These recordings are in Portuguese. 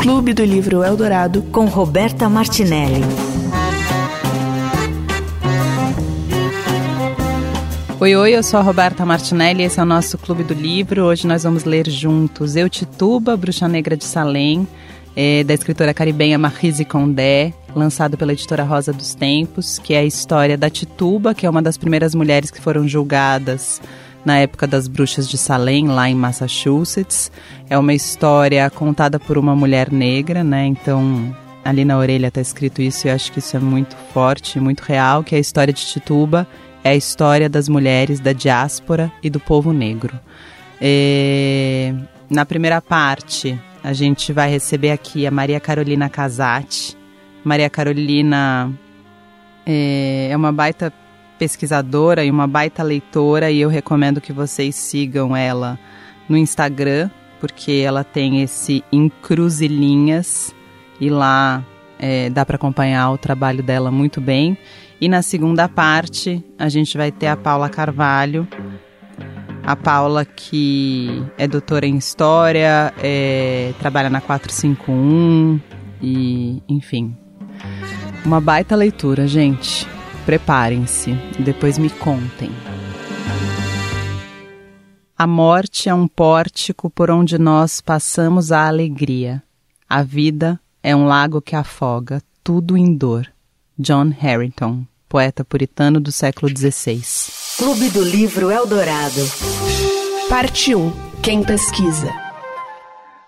Clube do Livro Eldorado com Roberta Martinelli. Oi, oi, eu sou a Roberta Martinelli, esse é o nosso Clube do Livro. Hoje nós vamos ler juntos Eu Tituba, Bruxa Negra de Salem, é, da escritora caribenha Marise Condé, lançado pela editora Rosa dos Tempos, que é a história da Tituba, que é uma das primeiras mulheres que foram julgadas na época das bruxas de Salem, lá em Massachusetts. É uma história contada por uma mulher negra, né? Então, ali na orelha está escrito isso e eu acho que isso é muito forte, muito real, que é a história de Tituba, é a história das mulheres da diáspora e do povo negro. É... Na primeira parte, a gente vai receber aqui a Maria Carolina Casati. Maria Carolina é, é uma baita pesquisadora e uma baita leitora e eu recomendo que vocês sigam ela no Instagram, porque ela tem esse Encruzilhinhas e lá é, dá para acompanhar o trabalho dela muito bem. E na segunda parte a gente vai ter a Paula Carvalho, a Paula que é doutora em História, é, trabalha na 451 e enfim. Uma baita leitura, gente. Preparem-se, depois me contem. A morte é um pórtico por onde nós passamos a alegria. A vida é um lago que afoga, tudo em dor. John Harrington, poeta puritano do século XVI. Clube do Livro Eldorado. Parte 1. Quem pesquisa?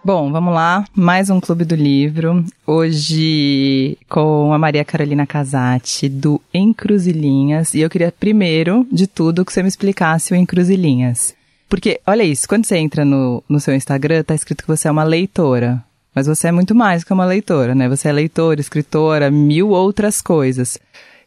Bom, vamos lá, mais um Clube do Livro. Hoje com a Maria Carolina Casati, do Encruzilhinhas. E eu queria, primeiro de tudo, que você me explicasse o Encruzilhinhas. Porque, olha isso, quando você entra no, no seu Instagram, tá escrito que você é uma leitora. Mas você é muito mais que uma leitora, né? Você é leitora, escritora, mil outras coisas.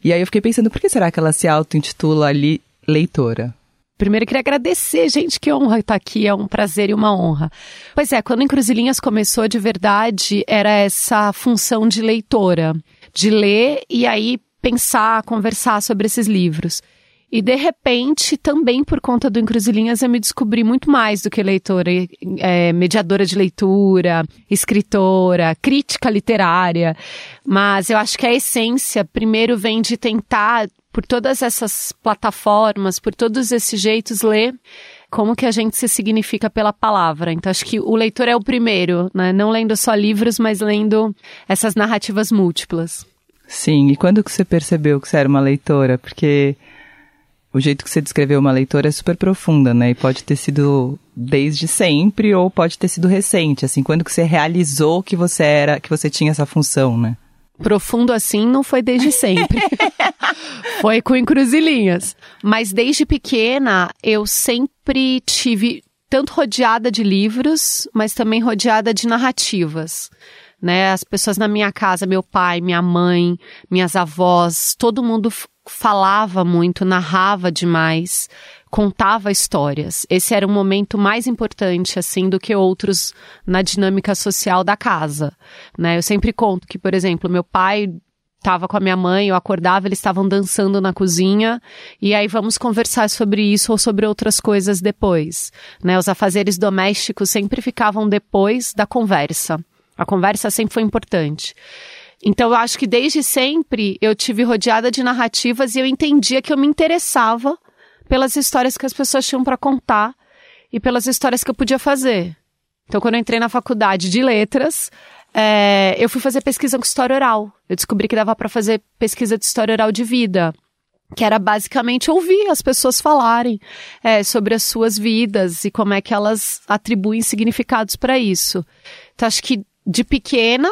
E aí eu fiquei pensando, por que será que ela se auto-intitula ali leitora? Primeiro, queria agradecer, gente, que honra estar aqui, é um prazer e uma honra. Pois é, quando Encruzilhinhas começou, de verdade, era essa função de leitora, de ler e aí pensar, conversar sobre esses livros. E de repente, também por conta do Encruzilhinhas, eu me descobri muito mais do que leitora, é, mediadora de leitura, escritora, crítica literária. Mas eu acho que a essência, primeiro, vem de tentar por todas essas plataformas, por todos esses jeitos, ler como que a gente se significa pela palavra. Então, acho que o leitor é o primeiro, né? Não lendo só livros, mas lendo essas narrativas múltiplas. Sim, e quando que você percebeu que você era uma leitora? Porque o jeito que você descreveu uma leitora é super profunda, né? E pode ter sido desde sempre ou pode ter sido recente, assim, quando que você realizou que você era, que você tinha essa função, né? Profundo assim não foi desde sempre. foi com encruzilhinhas. Mas desde pequena eu sempre tive tanto rodeada de livros, mas também rodeada de narrativas. Né? As pessoas na minha casa, meu pai, minha mãe, minhas avós, todo mundo falava muito, narrava demais contava histórias. Esse era o momento mais importante, assim, do que outros na dinâmica social da casa, né? Eu sempre conto que, por exemplo, meu pai estava com a minha mãe, eu acordava, eles estavam dançando na cozinha, e aí vamos conversar sobre isso ou sobre outras coisas depois, né? Os afazeres domésticos sempre ficavam depois da conversa. A conversa sempre foi importante. Então eu acho que desde sempre eu tive rodeada de narrativas e eu entendia que eu me interessava pelas histórias que as pessoas tinham para contar e pelas histórias que eu podia fazer. Então, quando eu entrei na faculdade de letras, é, eu fui fazer pesquisa com história oral. Eu descobri que dava para fazer pesquisa de história oral de vida que era basicamente ouvir as pessoas falarem é, sobre as suas vidas e como é que elas atribuem significados para isso. Então, acho que de pequena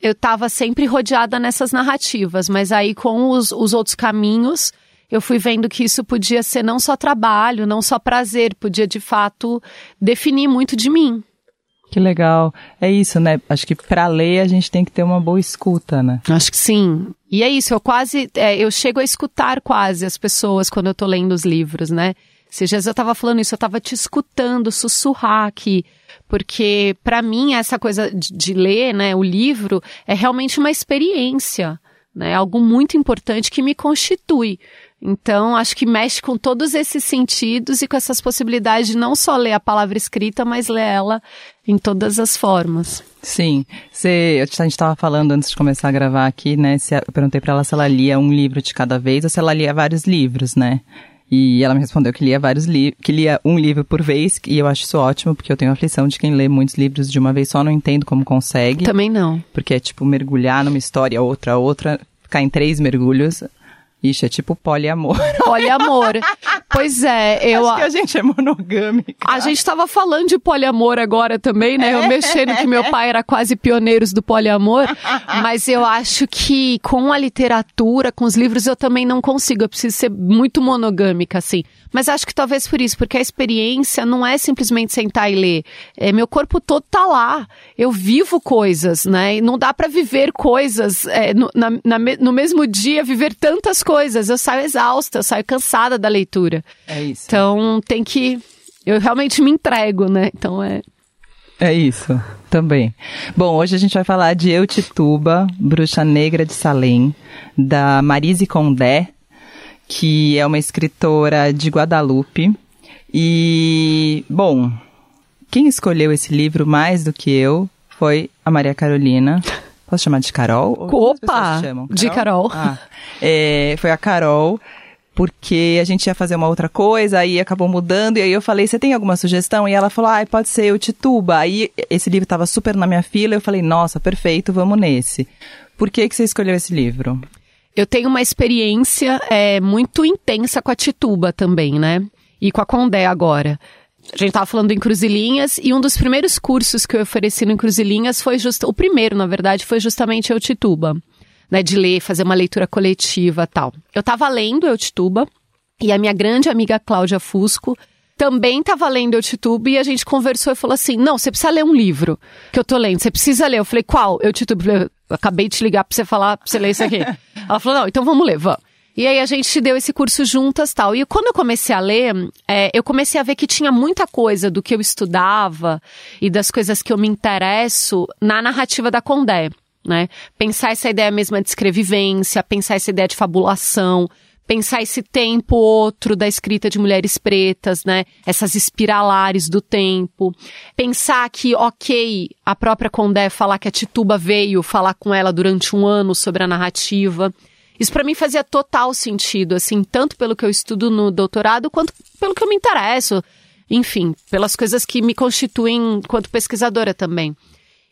eu estava sempre rodeada nessas narrativas, mas aí com os, os outros caminhos eu fui vendo que isso podia ser não só trabalho, não só prazer, podia de fato definir muito de mim. Que legal. É isso, né? Acho que para ler a gente tem que ter uma boa escuta, né? Acho que sim. E é isso, eu quase, é, eu chego a escutar quase as pessoas quando eu tô lendo os livros, né? Se já eu tava falando isso, eu tava te escutando sussurrar aqui, porque para mim essa coisa de, de ler, né, o livro é realmente uma experiência, né? Algo muito importante que me constitui Então, acho que mexe com todos esses sentidos e com essas possibilidades de não só ler a palavra escrita, mas ler ela em todas as formas. Sim. Você, a gente estava falando antes de começar a gravar aqui, né? Se, eu perguntei para ela se ela lia um livro de cada vez ou se ela lia vários livros, né? E ela me respondeu que lia vários livros, que lia um livro por vez, e eu acho isso ótimo, porque eu tenho a aflição de quem lê muitos livros de uma vez só, não entendo como consegue. Também não. Porque é tipo mergulhar numa história, outra, outra, ficar em três mergulhos. Ixi, é tipo poliamor. Poliamor. pois é, eu. Acho que a gente é monogâmica. A gente estava falando de poliamor agora também, né? Eu mexendo que meu pai era quase pioneiros do poliamor. mas eu acho que com a literatura, com os livros, eu também não consigo. Eu preciso ser muito monogâmica, assim. Mas acho que talvez por isso, porque a experiência não é simplesmente sentar e ler. É, meu corpo todo tá lá. Eu vivo coisas, né? E não dá para viver coisas é, no, na, na, no mesmo dia, viver tantas coisas. Eu saio exausta, eu saio cansada da leitura. É isso. Então tem que. Eu realmente me entrego, né? Então é. É isso, também. Bom, hoje a gente vai falar de Eutituba, Bruxa Negra de Salem, da Marise Condé, que é uma escritora de Guadalupe. E, bom, quem escolheu esse livro mais do que eu foi a Maria Carolina. Posso chamar de Carol? Opa! Carol? De Carol. Ah, é, foi a Carol, porque a gente ia fazer uma outra coisa, aí acabou mudando, e aí eu falei, você tem alguma sugestão? E ela falou, ah, pode ser o Tituba. Aí esse livro estava super na minha fila, eu falei, nossa, perfeito, vamos nesse. Por que, que você escolheu esse livro? Eu tenho uma experiência é, muito intensa com a Tituba também, né? E com a Condé agora. A gente estava falando em Cruzilhinhas e um dos primeiros cursos que eu ofereci no Cruzilhinhas foi just... o primeiro, na verdade, foi justamente o Tituba, né, de ler, fazer uma leitura coletiva, tal. Eu estava lendo o Tituba e a minha grande amiga Cláudia Fusco também estava lendo o Tituba e a gente conversou e falou assim: "Não, você precisa ler um livro que eu tô lendo, você precisa ler". Eu falei: "Qual?". Eu Tituba, acabei de te ligar para você falar, para você ler isso aqui. Ela falou: "Não, então vamos ler, vamos". E aí a gente deu esse curso juntas tal. E quando eu comecei a ler, é, eu comecei a ver que tinha muita coisa do que eu estudava e das coisas que eu me interesso na narrativa da Condé. Né? Pensar essa ideia mesma de escrevivência, pensar essa ideia de fabulação, pensar esse tempo outro da escrita de mulheres pretas, né? Essas espiralares do tempo. Pensar que, ok, a própria Condé falar que a Tituba veio falar com ela durante um ano sobre a narrativa. Isso para mim fazia total sentido, assim, tanto pelo que eu estudo no doutorado, quanto pelo que eu me interesso. Enfim, pelas coisas que me constituem enquanto pesquisadora também.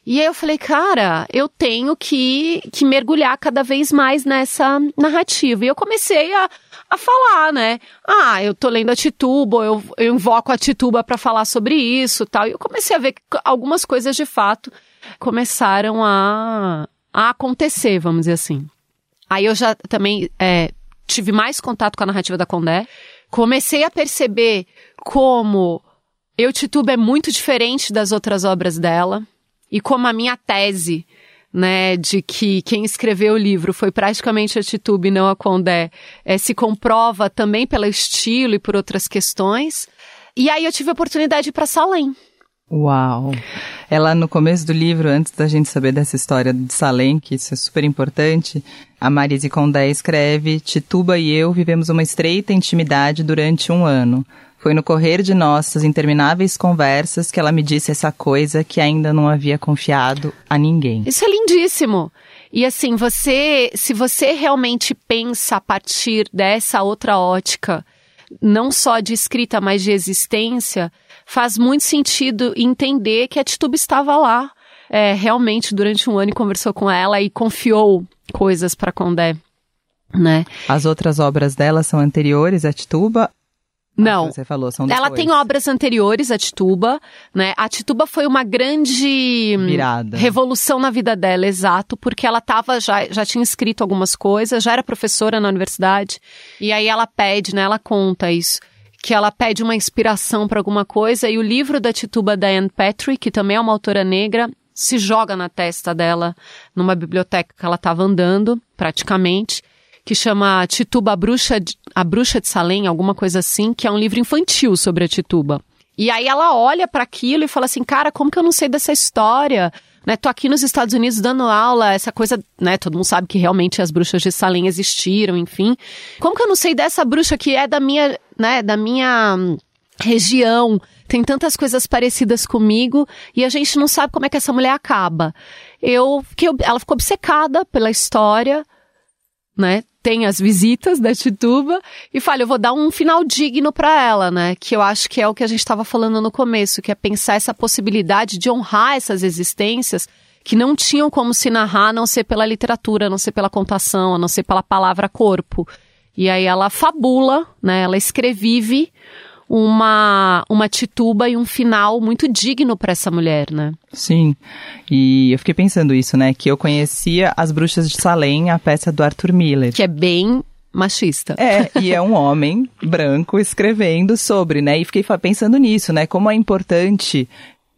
E aí eu falei, cara, eu tenho que, que mergulhar cada vez mais nessa narrativa. E eu comecei a, a falar, né? Ah, eu tô lendo a Tituba, eu, eu invoco a Tituba para falar sobre isso tal. E eu comecei a ver que algumas coisas de fato começaram a, a acontecer, vamos dizer assim. Aí eu já também é, tive mais contato com a narrativa da Condé. Comecei a perceber como Eu Tituba é muito diferente das outras obras dela. E como a minha tese, né, de que quem escreveu o livro foi praticamente a Tituba e não a Condé, é, se comprova também pelo estilo e por outras questões. E aí eu tive a oportunidade para Salem. Uau! Ela, no começo do livro, antes da gente saber dessa história de Salem, que isso é super importante, a Marise Condé escreve: Tituba e eu vivemos uma estreita intimidade durante um ano. Foi no correr de nossas intermináveis conversas que ela me disse essa coisa que ainda não havia confiado a ninguém. Isso é lindíssimo. E assim, você, se você realmente pensa a partir dessa outra ótica, não só de escrita, mas de existência, faz muito sentido entender que a Tituba estava lá é, realmente durante um ano e conversou com ela e confiou coisas para Condé. Né? As outras obras dela são anteriores a Tituba não. Você falou, são Ela tem obras anteriores a Tituba, né? A Tituba foi uma grande Virada. revolução na vida dela, exato, porque ela tava já já tinha escrito algumas coisas, já era professora na universidade. E aí ela pede, né? Ela conta isso que ela pede uma inspiração para alguma coisa e o livro da Tituba Diane Patrick, que também é uma autora negra, se joga na testa dela numa biblioteca que ela estava andando, praticamente que chama Tituba a Bruxa, de, a Bruxa de Salem, alguma coisa assim, que é um livro infantil sobre a Tituba. E aí ela olha para aquilo e fala assim, cara, como que eu não sei dessa história? né? Tô aqui nos Estados Unidos dando aula, essa coisa, né? Todo mundo sabe que realmente as bruxas de Salem existiram, enfim. Como que eu não sei dessa bruxa que é da minha, né? Da minha hum, região, tem tantas coisas parecidas comigo e a gente não sabe como é que essa mulher acaba. Eu ela ficou obcecada pela história, né? Tem as visitas da Tituba e fala, eu vou dar um final digno para ela, né? Que eu acho que é o que a gente estava falando no começo, que é pensar essa possibilidade de honrar essas existências que não tinham como se narrar a não ser pela literatura, a não ser pela contação, a não ser pela palavra corpo. E aí ela fabula, né? Ela escrevive uma, uma tituba e um final muito digno para essa mulher, né? Sim. E eu fiquei pensando isso, né? Que eu conhecia As Bruxas de Salem, a peça do Arthur Miller. Que é bem machista. É, e é um homem branco escrevendo sobre, né? E fiquei pensando nisso, né? Como é importante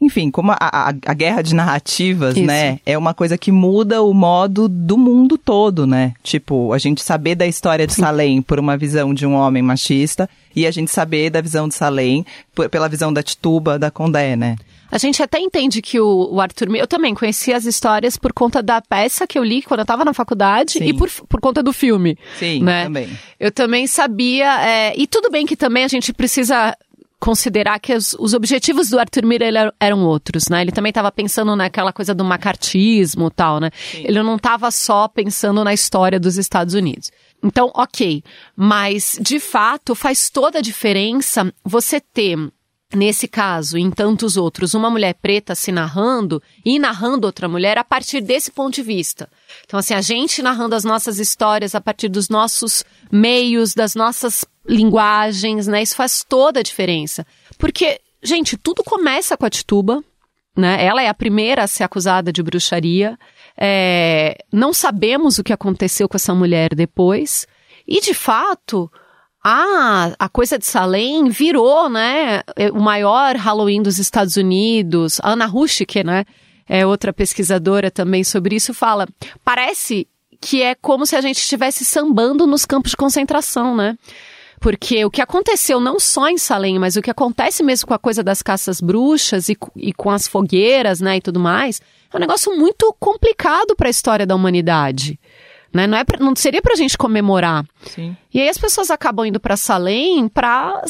enfim, como a, a, a, guerra de narrativas, Isso. né, é uma coisa que muda o modo do mundo todo, né? Tipo, a gente saber da história de. Salem por uma visão de um homem machista e a gente saber da visão de Salem por, pela visão da Tituba, da Condé, né? A gente até entende que o, o Arthur... Eu também conheci as histórias por conta da peça que eu li quando eu estava na faculdade Sim. e por, por conta do filme. Sim, né? também. Eu também sabia... É, e tudo bem que também a gente precisa considerar que os, os, objetivos do Arthur Miller eram outros, né? Ele também estava pensando naquela coisa do macartismo e tal, né? Sim. Ele não estava só pensando na história dos Estados Unidos. Então, ok, mas de fato faz toda a diferença você ter nesse caso, e em tantos outros, uma mulher preta se narrando e narrando outra mulher a partir desse ponto de vista. Então, assim, a gente narrando as nossas histórias a partir dos nossos meios, das nossas linguagens, né? Isso faz toda a diferença. Porque, gente, tudo começa com a Tituba, né? Ela é a primeira a ser acusada de bruxaria. É... Não sabemos o que aconteceu com essa mulher depois. E, de fato, a, a coisa de Salem virou, né, o maior Halloween dos Estados Unidos. A Ana Rushke, né, é outra pesquisadora também sobre isso, fala, parece que é como se a gente estivesse sambando nos campos de concentração, né? Porque o que aconteceu não só em Salem, mas o que acontece mesmo com a coisa das caças bruxas e, e com as fogueiras, né, e tudo mais, é um negócio muito complicado para a história da humanidade. Né? Não, é pra, não seria pra gente comemorar. Sim. E aí as pessoas acabam indo para Salem para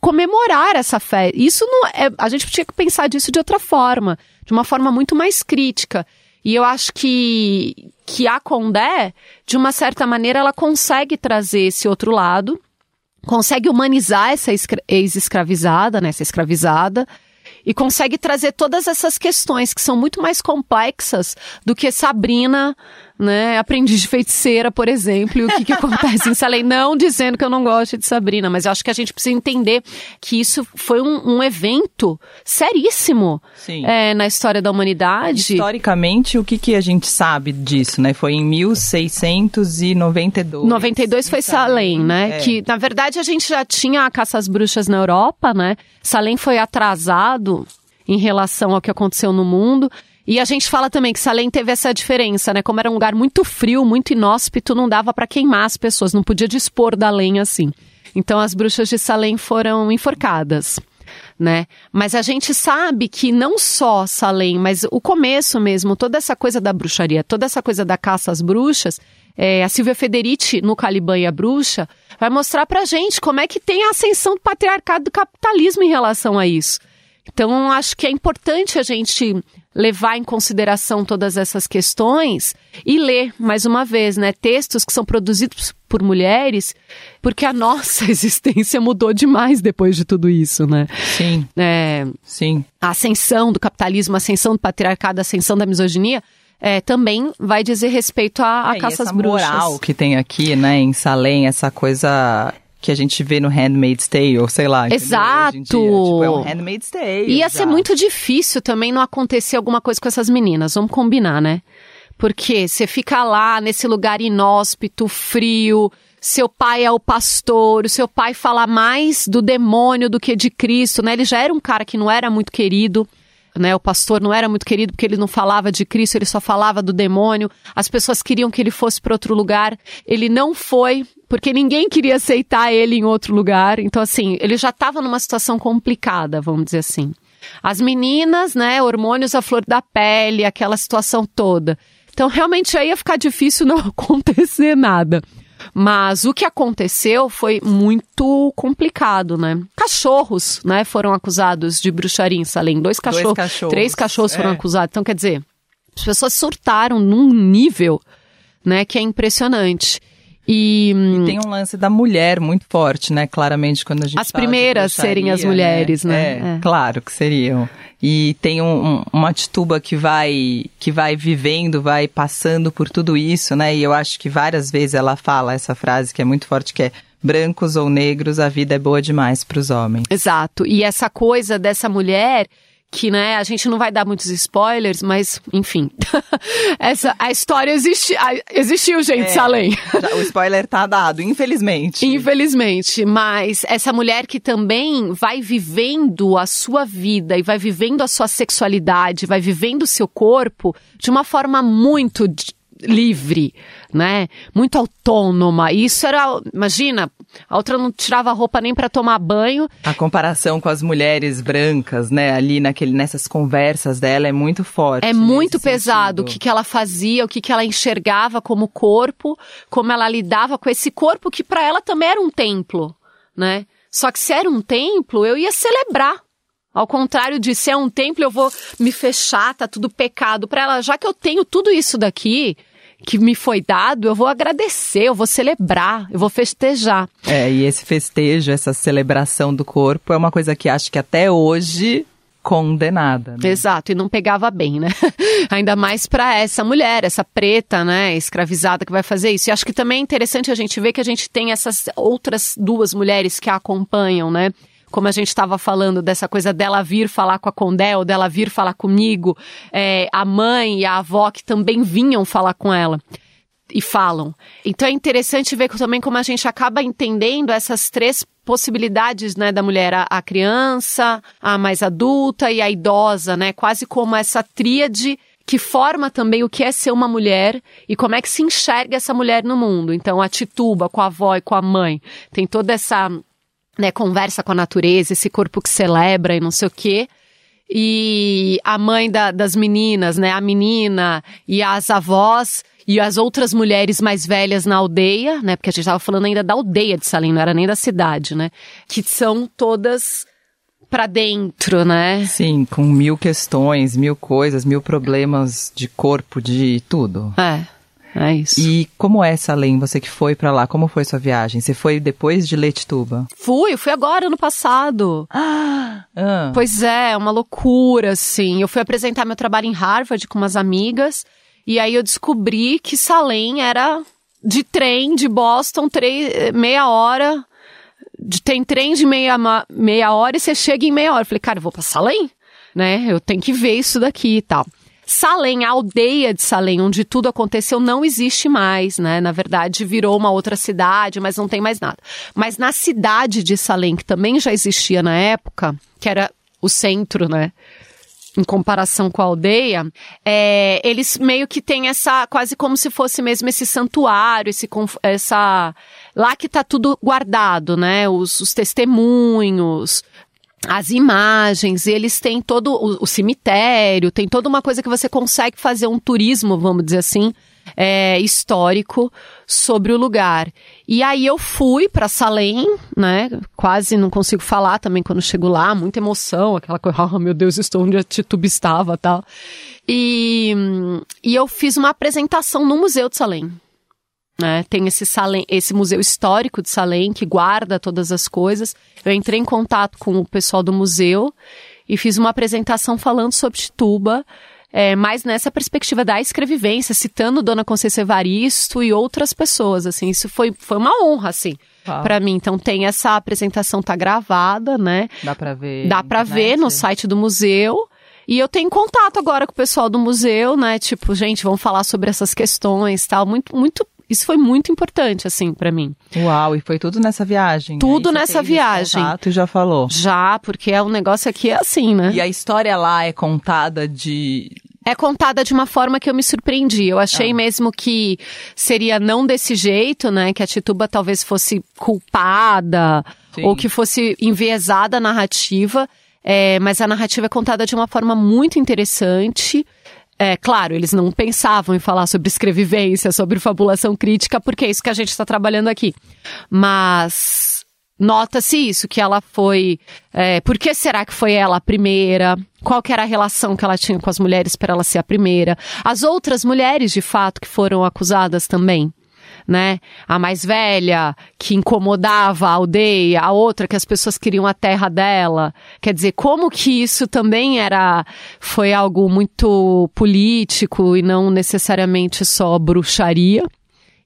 comemorar essa fé. Isso não é. A gente tinha que pensar disso de outra forma, de uma forma muito mais crítica. E eu acho que, que a Condé, de uma certa maneira, ela consegue trazer esse outro lado, consegue humanizar essa ex-escravizada, né, essa escravizada, e consegue trazer todas essas questões que são muito mais complexas do que Sabrina né? Aprendiz de feiticeira, por exemplo, e o que, que acontece em Salem. Não dizendo que eu não gosto de Sabrina, mas eu acho que a gente precisa entender que isso foi um, um evento seríssimo é, na história da humanidade. Historicamente, o que, que a gente sabe disso, né? Foi em 1692. 92 foi Salem, né? É. Que, na verdade, a gente já tinha a caça às bruxas na Europa, né? Salem foi atrasado em relação ao que aconteceu no mundo. E a gente fala também que Salem teve essa diferença, né? Como era um lugar muito frio, muito inóspito, não dava para queimar as pessoas, não podia dispor da lenha assim. Então as bruxas de Salem foram enforcadas. Né? Mas a gente sabe que não só Salem, mas o começo mesmo, toda essa coisa da bruxaria, toda essa coisa da caça às bruxas, é, a Silvia Federici, no Caliban e a Bruxa, vai mostrar pra gente como é que tem a ascensão do patriarcado do capitalismo em relação a isso. Então, acho que é importante a gente levar em consideração todas essas questões e ler, mais uma vez, né, textos que são produzidos por mulheres, porque a nossa existência mudou demais depois de tudo isso, né? Sim. É, Sim. A ascensão do capitalismo, a ascensão do patriarcado, a ascensão da misoginia, é, também vai dizer respeito à, à é, caça às bruxas. moral que tem aqui, né, em Salem, essa coisa que a gente vê no Handmaid's Tale, sei lá. Exato! Tipo, é um Handmaid's Tale. Ia já. ser muito difícil também não acontecer alguma coisa com essas meninas, vamos combinar, né? Porque você fica lá nesse lugar inóspito, frio, seu pai é o pastor, o seu pai fala mais do demônio do que de Cristo, né? Ele já era um cara que não era muito querido. Né, o pastor não era muito querido porque ele não falava de Cristo, ele só falava do demônio. As pessoas queriam que ele fosse para outro lugar. Ele não foi, porque ninguém queria aceitar ele em outro lugar. Então, assim, ele já estava numa situação complicada, vamos dizer assim. As meninas, né, hormônios à flor da pele, aquela situação toda. Então, realmente aí ia ficar difícil não acontecer nada. Mas o que aconteceu foi muito complicado, né? Cachorros, né, foram acusados de bruxaria em Salem. Dois cachorros, Dois cachorros, três cachorros foram é. acusados. Então, quer dizer, as pessoas surtaram num nível, né, que é impressionante. E hum, Tem um lance da mulher muito forte, né? Claramente, quando a gente As primeiras serem as mulheres, né? É, É. claro que seriam. E tem um, um- uma tituba que vai que vai vivendo, vai passando por tudo isso, né? E eu acho que várias vezes ela fala essa frase que é muito forte, que é brancos ou negros, a vida é boa demais para os homens. Exato. E essa coisa dessa mulher que, né, a gente não vai dar muitos spoilers, mas, enfim. essa, a história existe, a- existiu, gente, É. Salem. Já- o spoiler tá dado, infelizmente. Infelizmente, mas essa mulher que também vai vivendo a sua vida e vai vivendo a sua sexualidade, vai vivendo o seu corpo de uma forma muito livre, né? Muito autônoma. E isso era, imagina, a outra não tirava roupa nem para tomar banho. A comparação com as mulheres brancas, né, ali naquele, nessas conversas dela é muito forte. É muito pesado o sentido. que, que ela fazia, o que, que ela enxergava como corpo, como ela lidava com esse corpo que para ela também era um templo, né? Só que se era um templo, eu ia celebrar. Ao contrário de se é um templo, eu vou me fechar, tá tudo pecado para ela. Já que eu tenho tudo isso daqui que me foi dado, eu vou agradecer, eu vou celebrar, eu vou festejar. É, e esse festejo, essa celebração do corpo é uma coisa que acho que até hoje condenada. Né? Exato, e não pegava bem, né? Ainda mais para essa mulher, essa preta, né, escravizada que vai fazer isso. E acho que também é interessante a gente ver que a gente tem essas outras duas mulheres que a acompanham, né? Como a gente estava falando dessa coisa dela vir falar com a Condé, ou dela vir falar comigo, é, a mãe e a avó que também vinham falar com ela e falam. Então é interessante ver também como a gente acaba entendendo essas três possibilidades, né, da mulher, a, a criança, a mais adulta e a idosa, né, quase como essa tríade que forma também o que é ser uma mulher e como é que se enxerga essa mulher no mundo. Então a tituba com a avó e com a mãe tem toda essa né, conversa com a natureza, esse corpo que celebra e não sei o quê. E a mãe da- das meninas, né, a menina e as avós e as outras mulheres mais velhas na aldeia, né, porque a gente estava falando ainda da aldeia de Salim, não era nem da cidade, né, que são todas pra dentro, né? Sim, com mil questões, mil coisas, mil problemas de corpo, de tudo. É, é isso. E como é, Salem, você que foi pra lá? Como foi sua viagem? Você foi depois de Letituba? Fui, fui agora, ano passado. Ah, Pois é, uma loucura, assim. Eu fui apresentar meu trabalho em Harvard com umas amigas, e aí eu descobri que Salem era de trem de Boston, três, meia hora. De, tem trem de meia, meia hora e você chega em meia hora. Eu falei, cara, eu vou pra Salem, né? Eu tenho que ver isso daqui e tal. Salem, a aldeia de Salem, onde tudo aconteceu, não existe mais, né? Na verdade, virou uma outra cidade, mas não tem mais nada. Mas na cidade de Salem, que também já existia na época, que era o centro, né? Em comparação com a aldeia, é, eles meio que têm essa, quase como se fosse mesmo esse santuário, esse, essa, lá que tá tudo guardado, né? Os, os testemunhos, as imagens, eles têm todo o, o cemitério, tem toda uma coisa que você consegue fazer um turismo, vamos dizer assim, é, histórico sobre o lugar. E aí eu fui para Salem, né? Quase não consigo falar também quando chego lá, muita emoção, aquela coisa, oh meu Deus, estou onde a Tituba estava, tal. E, e eu fiz uma apresentação no Museu de Salem. Né? Tem esse, Salem, esse museu histórico de Salem que guarda todas as coisas. Eu entrei em contato com o pessoal do museu e fiz uma apresentação falando sobre Tituba, é, mais nessa perspectiva da escrevivência, citando Dona Conceição Evaristo e outras pessoas. Assim, isso foi, foi uma honra, assim, para mim. Então tem essa apresentação tá gravada, né? dá pra ver. Dá internet? ver no site do museu. E eu tenho contato agora com o pessoal do museu, né? Tipo, gente, vamos falar sobre essas questões, tal. Muito, muito. Isso foi muito importante, assim, pra mim. Uau, e foi tudo nessa viagem? Tudo Aí você nessa viagem. contato e já falou. Já, porque é um negócio aqui é assim, né? E a história lá é contada de. É contada de uma forma que eu me surpreendi. Eu achei mesmo que seria não desse jeito, né? Que a Tituba talvez fosse culpada Sim. ou que fosse enviesada a narrativa. É, mas a narrativa é contada de uma forma muito interessante. É, claro, eles não pensavam em falar sobre escrevivência, sobre fabulação crítica, porque é isso que a gente está trabalhando aqui. Mas nota-se isso, que ela foi. É, por que será que foi ela a primeira? Qual que era a relação que ela tinha com as mulheres para ela ser a primeira? As outras mulheres, de fato, que foram acusadas também né? A mais velha, que incomodava a aldeia, a outra que as pessoas queriam a terra dela. Quer dizer, como que isso também era, foi algo muito político e não necessariamente só bruxaria.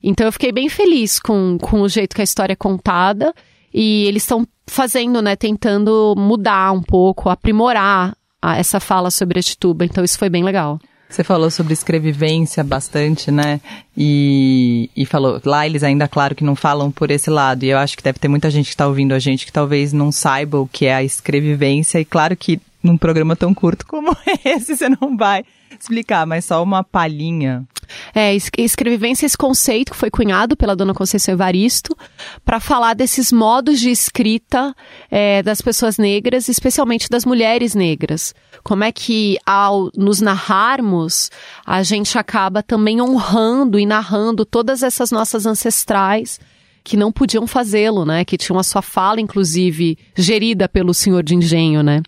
Então eu fiquei bem feliz com, com o jeito que a história é contada. E eles estão fazendo, né, tentando mudar um pouco, aprimorar a, essa fala sobre a Tituba. Então isso foi bem legal. Você falou sobre escrevivência bastante, né? E, e falou, lá eles ainda, claro, que não falam por esse lado. E eu acho que deve ter muita gente que está ouvindo a gente que talvez não saiba o que é a escrevivência. E claro que num programa tão curto como esse você não vai explicar, mas só uma palhinha. É, escrevivência, esse conceito que foi cunhado pela dona Conceição Evaristo para falar desses modos de escrita é, das pessoas negras, especialmente das mulheres negras. Como é que, ao nos narrarmos, a gente acaba também honrando e narrando todas essas nossas ancestrais que não podiam fazê-lo, né? Que tinham a sua fala, inclusive, gerida pelo senhor de engenho, né?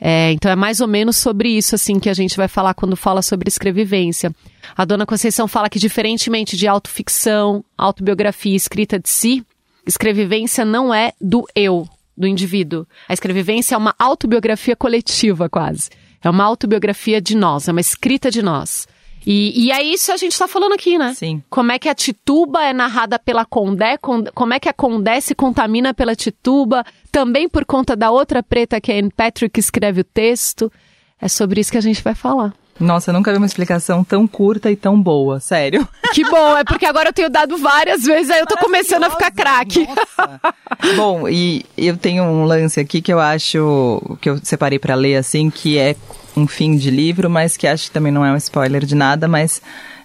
É, então é mais ou menos sobre isso assim que a gente vai falar quando fala sobre escrevivência. A dona Conceição fala que diferentemente de autoficção, autobiografia escrita de si, escrevivência não é do eu, do indivíduo. A escrevivência é uma autobiografia coletiva quase. É uma autobiografia de nós, é uma escrita de nós. E, e é isso que a gente está falando aqui, né? Sim. Como é que a Tituba é narrada pela Condé, como é que a Condé se contamina pela Tituba, também por conta da outra preta que é Anne Patrick que escreve o texto. É sobre isso que a gente vai falar. Nossa, eu nunca vi uma explicação tão curta e tão boa, sério. Que bom, é porque agora eu tenho dado várias vezes, aí eu tô começando a ficar craque. bom, e eu tenho um lance aqui que eu acho, que eu separei para ler assim, que é um fim de livro, mas que acho que também não é um spoiler de nada, mas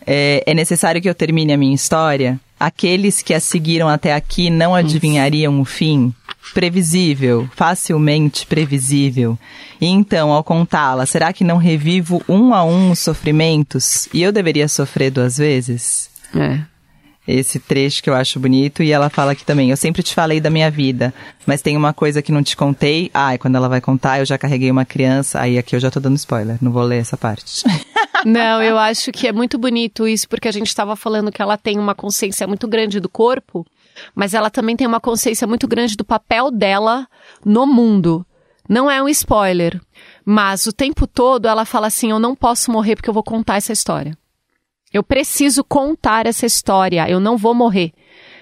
é, é necessário que eu termine a minha história. Aqueles que a seguiram até aqui não adivinhariam o fim. Previsível, facilmente previsível. E então, ao contá-la, será que não revivo um a um os sofrimentos? E eu deveria sofrer duas vezes? É esse trecho que eu acho bonito. E ela fala aqui também: Eu sempre te falei da minha vida, mas tem uma coisa que não te contei. Ah, e quando ela vai contar, eu já carreguei uma criança. Aí aqui eu já tô dando spoiler, não vou ler essa parte. Não, eu acho que é muito bonito isso, porque a gente estava falando que ela tem uma consciência muito grande do corpo, mas ela também tem uma consciência muito grande do papel dela no mundo. Não é um spoiler, mas o tempo todo ela fala assim: Eu não posso morrer porque eu vou contar essa história. Eu preciso contar essa história, eu não vou morrer.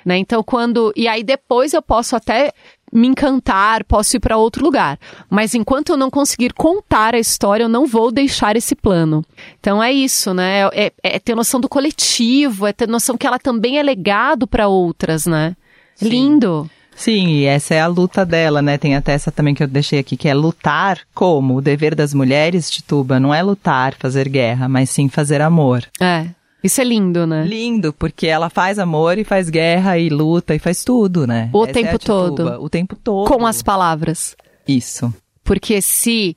Né? Então, quando. E aí depois eu posso até me encantar, posso ir para outro lugar. Mas enquanto eu não conseguir contar a história, eu não vou deixar esse plano. Então é isso, né? É, é, é ter noção do coletivo, é ter noção que ela também é legado para outras, né? Sim. Lindo. Sim, e essa é a luta dela, né? Tem até essa também que eu deixei aqui, que é lutar como? O dever das mulheres, Tituba, não é lutar, fazer guerra, mas sim fazer amor. É. Isso é lindo, né? Lindo, porque ela faz amor e faz guerra e luta e faz tudo, né? O Essa tempo é todo. O tempo todo. Com as palavras. Isso. Porque se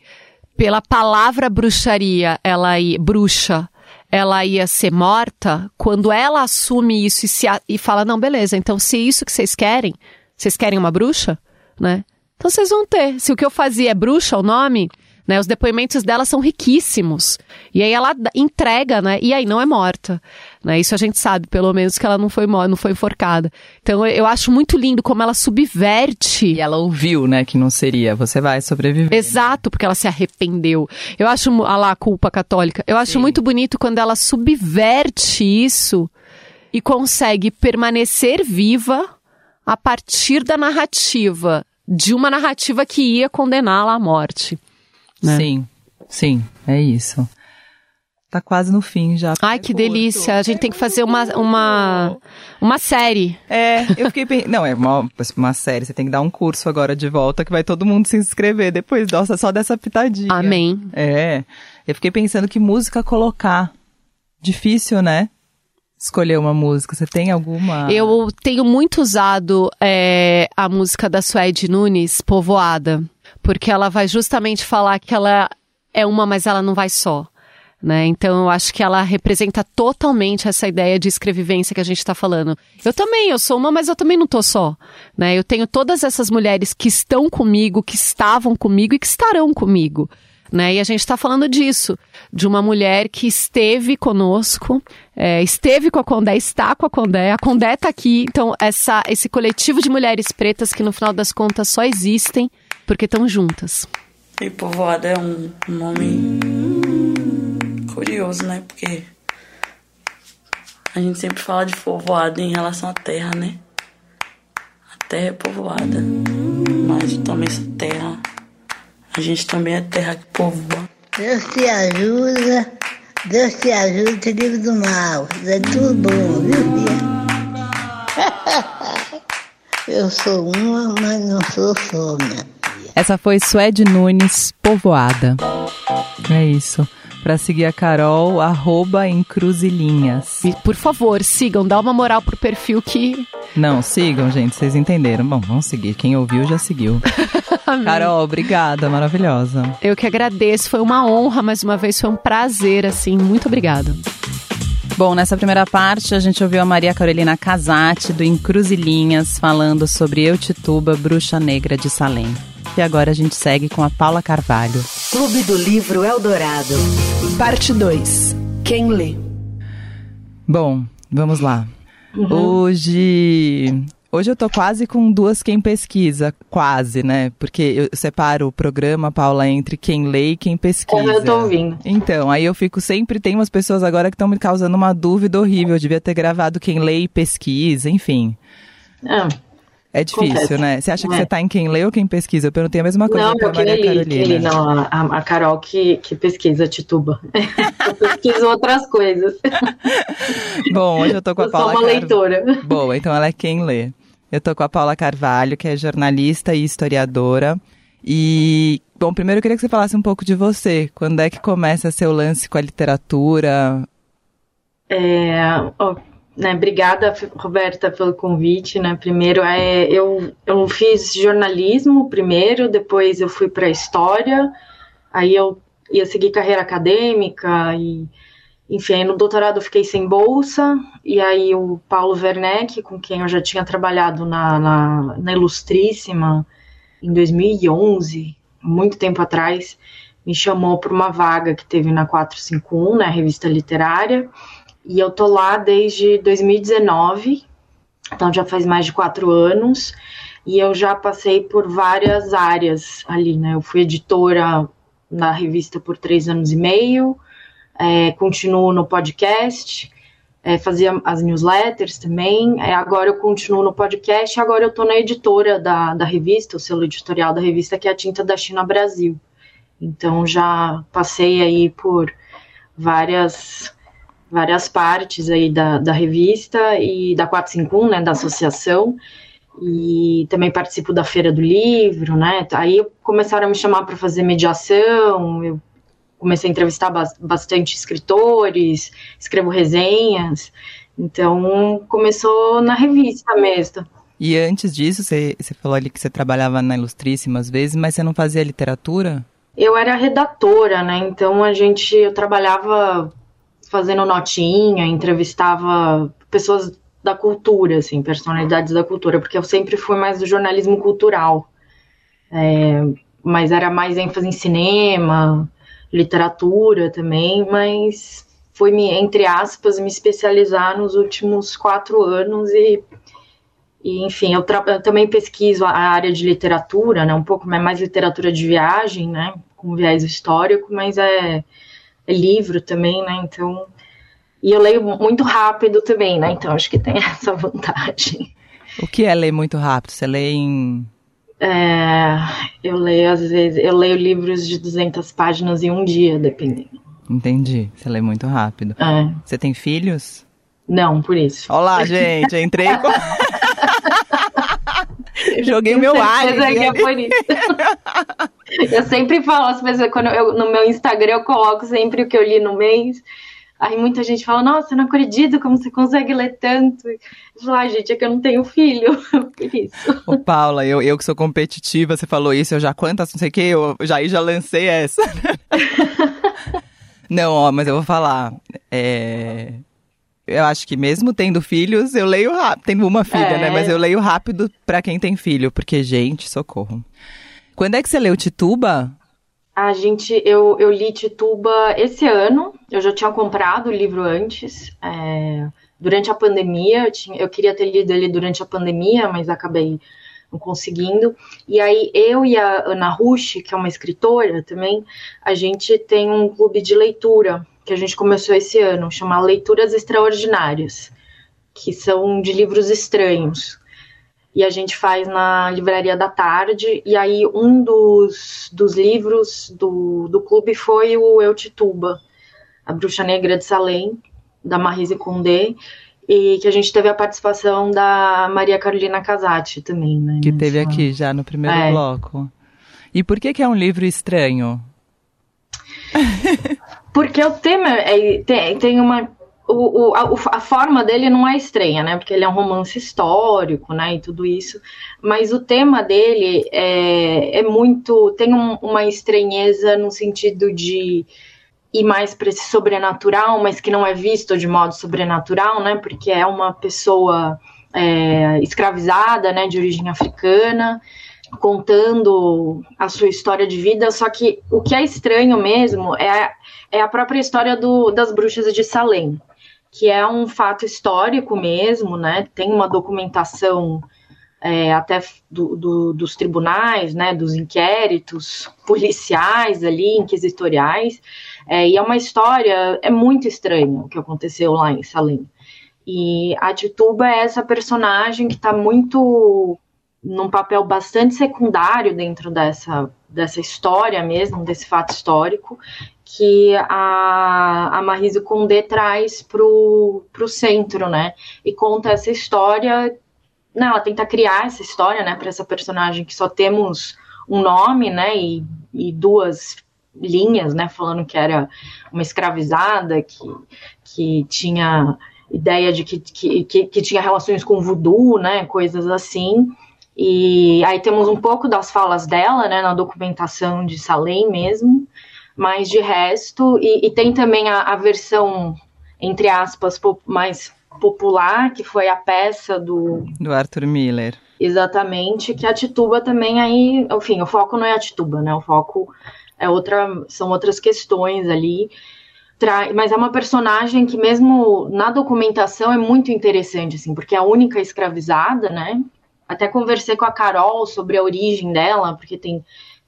pela palavra bruxaria, ela ia, bruxa, ela ia ser morta, quando ela assume isso e, se, e fala, não, beleza, então se isso que vocês querem, vocês querem uma bruxa, né? Então vocês vão ter. Se o que eu fazia é bruxa, o nome, né? Os depoimentos dela são riquíssimos. E aí ela entrega, né? E aí não é morta. Né? Isso a gente sabe, pelo menos, que ela não foi não foi enforcada. Então eu acho muito lindo como ela subverte. E ela ouviu, né, que não seria. Você vai sobreviver. Exato, porque ela se arrependeu. Eu acho, a lá, a culpa católica. Eu acho Sim. muito bonito quando ela subverte isso e consegue permanecer viva a partir da narrativa. De uma narrativa que ia condená-la à morte né? Sim, sim, é isso. Tá quase no fim já. Ai, que delícia. A gente tem que fazer uma, uma, uma série. É, eu fiquei pensando. Não, é uma, uma série. Você tem que dar um curso agora de volta que vai todo mundo se inscrever depois. Nossa, só dessa pitadinha. Amém. É. Eu fiquei pensando que música colocar. Difícil, né? Escolher uma música. Você tem alguma? Eu tenho muito usado é, a música da Suede Nunes, Povoada porque ela vai justamente falar que ela é uma, mas ela não vai só. Né? Então eu acho que ela representa totalmente essa ideia de escrevivência que a gente está falando. Eu também, eu sou uma, mas eu também não tô só. Né? Eu tenho todas essas mulheres que estão comigo, que estavam comigo e que estarão comigo. Né? E a gente está falando disso, de uma mulher que esteve conosco, é, esteve com a Condé, está com a Condé, a Condé está aqui. Então, essa, esse coletivo de mulheres pretas que no final das contas só existem porque estão juntas. E povoada é um nome curioso, né? Porque a gente sempre fala de povoada em relação à terra, né? A terra é povoada, mas também essa terra, a gente também é terra que povoa. Deus te ajuda, Deus te ajuda, te livre do mal. É tudo bom, viu, Bia? Eu sou uma, mas não sou só, minha Essa foi Suede Nunes, Povoada. É isso para seguir a Carol, arroba encruzilhinhas. E, por favor, sigam, dá uma moral pro perfil que... Não, sigam, gente, vocês entenderam. Bom, vamos seguir. Quem ouviu já seguiu. Carol, obrigada, maravilhosa. Eu que agradeço, foi uma honra mais uma vez, foi um prazer, assim, muito obrigada. Bom, nessa primeira parte a gente ouviu a Maria Carolina Casati do Encruzilhinhas falando sobre Eutituba, bruxa negra de Salem. E agora a gente segue com a Paula Carvalho. Clube do Livro Eldorado. Parte 2. Quem lê? Bom, vamos lá. Uhum. Hoje Hoje eu tô quase com duas quem pesquisa, quase, né? Porque eu separo o programa, Paula, entre quem lê e quem pesquisa. Como eu tô ouvindo. Então, aí eu fico sempre, tem umas pessoas agora que estão me causando uma dúvida horrível. Eu devia ter gravado quem lê e pesquisa, enfim. Ah. É difícil, né? Você acha que é. você tá em quem lê ou quem pesquisa? Eu perguntei a mesma coisa não, pra Maria li, Carolina. Li, não, a, a, Carol que, que pesquisa Tituba. eu pesquiso outras coisas. Bom, hoje eu tô com a eu Paula sou uma Car... leitora. Boa, então ela é quem lê. Eu tô com a Paula Carvalho, que é jornalista e historiadora. E, bom, primeiro eu queria que você falasse um pouco de você. Quando é que começa seu lance com a literatura? É, né, obrigada, Roberta, pelo convite. Né? Primeiro, é, eu, eu fiz jornalismo primeiro, depois eu fui para história, aí eu ia seguir carreira acadêmica e enfim, no doutorado eu fiquei sem bolsa, e aí o Paulo Werneck, com quem eu já tinha trabalhado na, na, na Ilustríssima em 2011, muito tempo atrás, me chamou para uma vaga que teve na 451, na né, revista literária, e eu tô lá desde 2019, então já faz mais de quatro anos, e eu já passei por várias áreas ali, né? Eu fui editora na revista por três anos e meio, é, continuo no podcast, é, fazia as newsletters também, é, agora eu continuo no podcast, agora eu tô na editora da, da revista, o selo editorial da revista, que é a Tinta da China Brasil. Então já passei aí por várias várias partes aí da, da revista e da 451, né, da associação, e também participo da Feira do Livro, né, aí começaram a me chamar para fazer mediação, eu comecei a entrevistar bastante escritores, escrevo resenhas, então começou na revista mesmo. E antes disso, você, você falou ali que você trabalhava na Ilustríssima às vezes, mas você não fazia literatura? Eu era redatora, né? Então a gente, eu trabalhava fazendo notinha, entrevistava pessoas da cultura, assim, personalidades da cultura, porque eu sempre fui mais do jornalismo cultural. É, mas era mais ênfase em cinema, literatura também, mas foi, me, entre aspas, me especializar nos últimos quatro anos e, e enfim, eu, eu, também pesquiso a área de literatura, né, um pouco mais literatura de viagem, né, com viés histórico, mas é é livro também, né? Então. E eu leio muito rápido também, né? Então acho que tem essa vantagem. O que é ler muito rápido? Você lê em. É, eu leio, às vezes, eu leio livros de 200 páginas em um dia, dependendo. Entendi. Você lê muito rápido. É. Você tem filhos? Não, por isso. Olá, gente. Entrei com. Joguei o meu ar. É por isso. eu sempre falo as pessoas, quando eu, no meu Instagram eu coloco sempre o que eu li no mês. Aí muita gente fala, nossa, eu não acredito como você consegue ler tanto. Eu falo, ah, gente, é que eu não tenho filho, por isso. Ô, Paula, eu, eu que sou competitiva, você falou isso, eu já quantas, não sei o que, eu já, já lancei essa. não, ó, mas eu vou falar. É... Eu acho que mesmo tendo filhos, eu leio rápido. Tenho uma filha, É. né? Mas eu leio rápido pra quem tem filho, porque, gente, socorro. Quando é que você leu Tituba? A gente, eu, eu li Tituba esse ano, eu já tinha comprado o livro antes, é, durante a pandemia, eu, tinha, eu queria ter lido ele durante a pandemia, mas acabei não conseguindo. E aí eu e a Ana Rush, que é uma escritora também, a gente tem um clube de leitura que a gente começou esse ano, chama Leituras Extraordinárias, que são de livros estranhos. E a gente faz na Livraria da Tarde. E aí, um dos, dos livros do, do clube foi o Eu Tituba, A Bruxa Negra de Salem, da Marise Condé. E que a gente teve a participação da Maria Carolina Casati também, né? Que teve aqui já no primeiro É. bloco. E por que que é um livro estranho? Porque o tema é, tem, tem uma. O, o- a, a forma dele não é estranha, né? Porque ele é um romance histórico, né? E tudo isso. Mas o tema dele é, é muito. Tem um- uma estranheza no sentido de ir mais para esse sobrenatural, mas que não é visto de modo sobrenatural, né? Porque é uma pessoa é, escravizada, né? De origem africana contando a sua história de vida, só que o que é estranho mesmo é, é a própria história do, das bruxas de Salem, que é um fato histórico mesmo, né? Tem uma documentação é, até do- do- dos tribunais, né? Dos inquéritos policiais ali, inquisitoriais, é, e é uma história, é muito estranho o que aconteceu lá em Salem. E a Tituba é essa personagem que está muito num papel bastante secundário dentro dessa, dessa história mesmo, desse fato histórico, que a, a Marise Condé traz pro, pro centro, né? E conta essa história. Não, ela tenta criar essa história, né, para essa personagem que só temos um nome, né, e, e duas linhas, né, falando que era uma escravizada, que, que tinha ideia de que, que, que, que tinha relações com voodoo, né, coisas assim. E aí temos um pouco das falas dela, né, na documentação de Salem mesmo, mas de resto, e, e tem também a, a versão, entre aspas, mais popular, que foi a peça do, Do Arthur Miller. exatamente, que a Tituba também aí, enfim, o foco não é a Tituba, né, o foco é outra, são outras questões ali, Tra- mas é uma personagem que mesmo na documentação é muito interessante, assim, porque é a única escravizada, né, até conversei com a Carol sobre a origem dela, porque tem,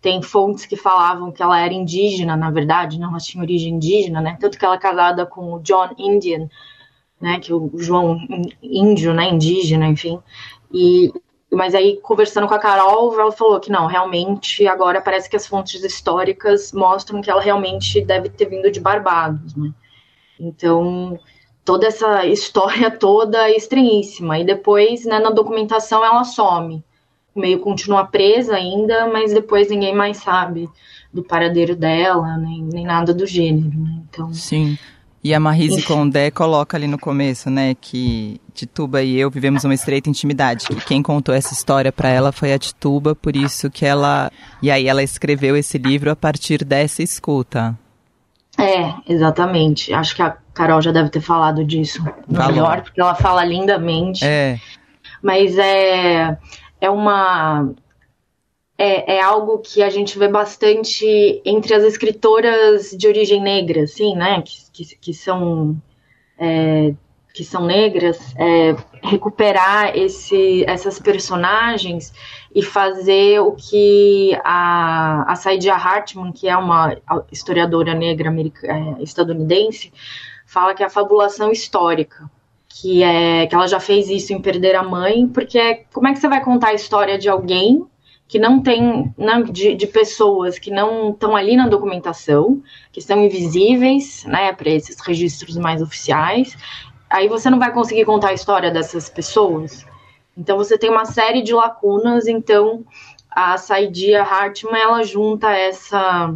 tem fontes que falavam que ela era indígena, na verdade, não, ela tinha origem indígena, né? Tanto que ela é casada com o John Indian, né? Que o João índio, né? Indígena, enfim. E, mas aí, conversando com a Carol, ela falou que não, realmente, agora parece que as fontes históricas mostram que ela realmente deve ter vindo de Barbados, né? Então, toda essa história toda é estranhíssima. E depois, né, na documentação, ela some. Meio continua presa ainda, mas depois ninguém mais sabe do paradeiro dela, nem, nem nada do gênero, né? Então, Sim. E a Marise. Condé coloca ali no começo, né, que Tituba e eu vivemos uma estreita intimidade, que quem contou essa história pra ela foi a Tituba, por isso que ela... E aí ela escreveu esse livro a partir dessa escuta. é, exatamente. Acho que a Carol já deve ter falado disso Falou. melhor, porque ela fala lindamente. É, mas é, é uma é, é algo que a gente vê bastante entre as escritoras de origem negra, assim, né? Que, que, que são é, que são negras, é, recuperar esse, essas personagens e fazer o que a, a Saidia Hartman, que é uma historiadora negra america- é, estadunidense, fala que é a fabulação histórica que é que ela já fez isso em Perder a Mãe, porque como é que você vai contar a história de alguém que não tem, né, de, de pessoas que não estão ali na documentação, que são invisíveis, né, para esses registros mais oficiais, aí você não vai conseguir contar a história dessas pessoas. Então você tem uma série de lacunas, então a Saidia Hartman, ela junta essa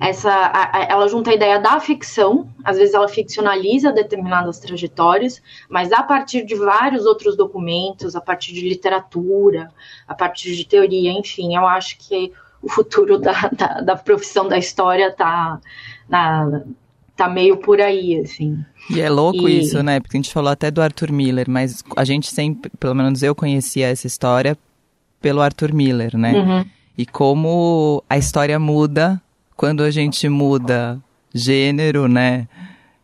essa, a, a, ela junta a ideia da ficção, às vezes ela ficcionaliza determinadas trajetórias, mas a partir de vários outros documentos, a partir de literatura, a partir de teoria, enfim, eu acho que o futuro da, da, da profissão da história está na, tá meio por aí, assim. E é louco e... isso, né? Porque a gente falou até do Arthur Miller, mas a gente sempre, pelo menos eu conhecia essa história pelo Arthur Miller, né? Uhum. E como a história muda quando a gente muda gênero, né?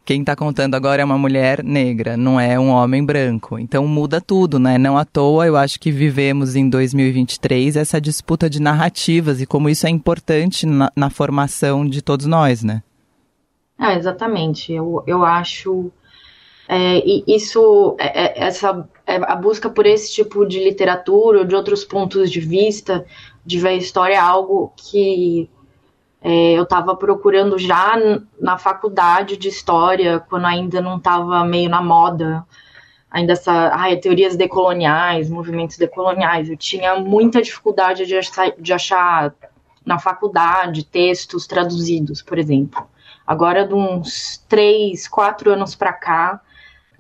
Quem tá contando agora é uma mulher negra, não é um homem branco. Então muda tudo, né? Não à toa, eu acho que vivemos em 2023 essa disputa de narrativas e como isso é importante na, na formação de todos nós, né? É, exatamente. Eu, eu acho. É, e isso, é, é, essa, é, a busca por esse tipo de literatura ou de outros pontos de vista, de ver a história, é algo que é, eu estava procurando já na faculdade de história, quando ainda não estava meio na moda, ainda essa ai, teorias decoloniais, movimentos decoloniais. Eu tinha muita dificuldade de achar, de achar na faculdade textos traduzidos, por exemplo. Agora, de uns três, quatro anos para cá,